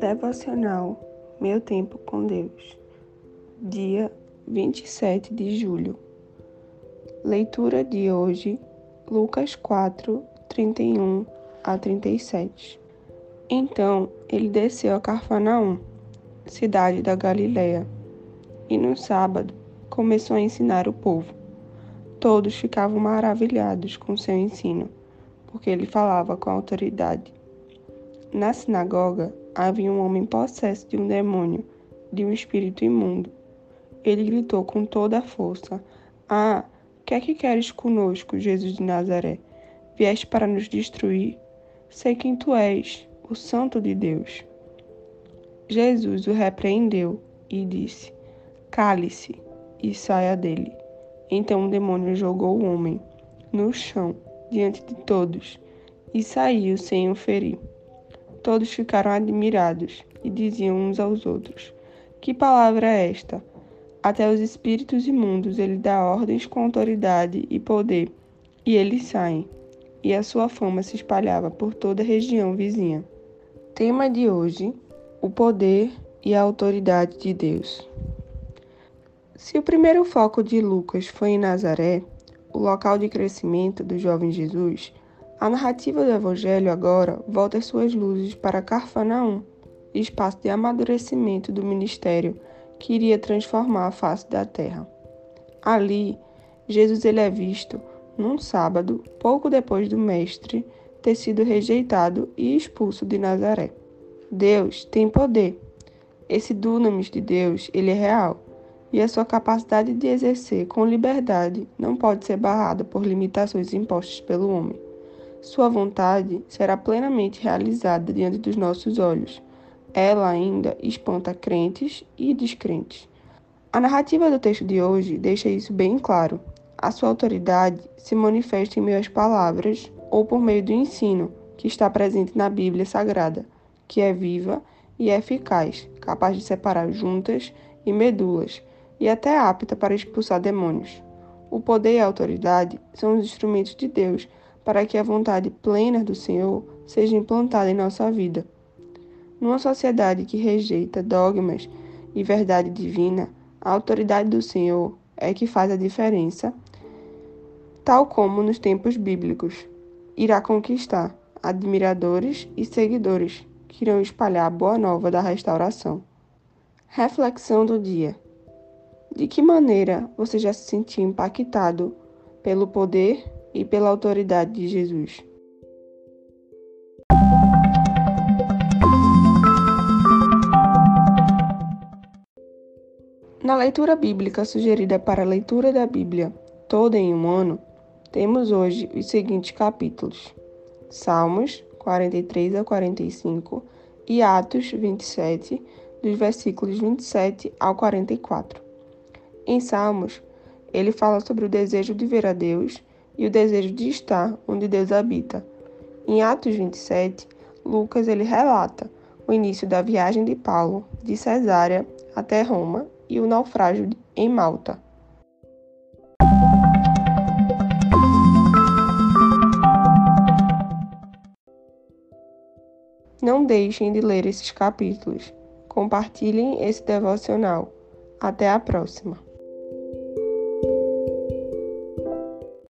Devocional Meu Tempo com Deus, dia 27 de julho. Leitura de hoje, Lucas 4, 31 a 37. Então ele desceu a Carfanaum, cidade da Galiléia, e no sábado começou a ensinar o povo. Todos ficavam maravilhados com seu ensino, porque ele falava com autoridade. Na sinagoga, havia um homem possesso de um demônio, de um espírito imundo. Ele gritou com toda a força: Ah, que é que queres conosco, Jesus de Nazaré? Vieste para nos destruir? Sei quem tu és, o Santo de Deus. Jesus o repreendeu e disse: Cale-se e saia dele. Então o demônio jogou o homem no chão diante de todos e saiu sem o ferir. Todos ficaram admirados e diziam uns aos outros: Que palavra é esta? Até os espíritos imundos ele dá ordens com autoridade e poder, e eles saem. E a sua fama se espalhava por toda a região vizinha. Tema de hoje: o poder e a autoridade de Deus. Se o primeiro foco de Lucas foi em Nazaré, o local de crescimento do jovem Jesus, a narrativa do Evangelho agora volta suas luzes para Carfanaum, espaço de amadurecimento do ministério que iria transformar a face da terra. Ali, Jesus ele é visto num sábado, pouco depois do mestre ter sido rejeitado e expulso de Nazaré. Deus tem poder. Esse dunamis de Deus, ele é real, e a sua capacidade de exercer com liberdade não pode ser barrada por limitações impostas pelo homem. Sua vontade será plenamente realizada diante dos nossos olhos. Ela ainda espanta crentes e descrentes. A narrativa do texto de hoje deixa isso bem claro. A sua autoridade se manifesta em meio às palavras ou por meio do ensino que está presente na Bíblia Sagrada, que é viva e eficaz, capaz de separar juntas e medulas e até apta para expulsar demônios. O poder e a autoridade são os instrumentos de Deus para que a vontade plena do Senhor seja implantada em nossa vida. Numa sociedade que rejeita dogmas e verdade divina, a autoridade do Senhor é que faz a diferença, tal como nos tempos bíblicos. Irá conquistar admiradores e seguidores que irão espalhar a boa nova da restauração. Reflexão do dia. De que maneira você já se sentiu impactado pelo poder e pela autoridade de Jesus. Na leitura bíblica sugerida para a leitura da Bíblia toda em um ano, temos hoje os seguintes capítulos: Salmos 43 a 45 e Atos 27, dos versículos 27 ao 44. Em Salmos, ele fala sobre o desejo de ver a Deus e o desejo de estar onde Deus habita. Em Atos 27, Lucas ele relata o início da viagem de Paulo de Cesárea até Roma e o naufrágio em Malta. Não deixem de ler esses capítulos. Compartilhem esse devocional. Até a próxima!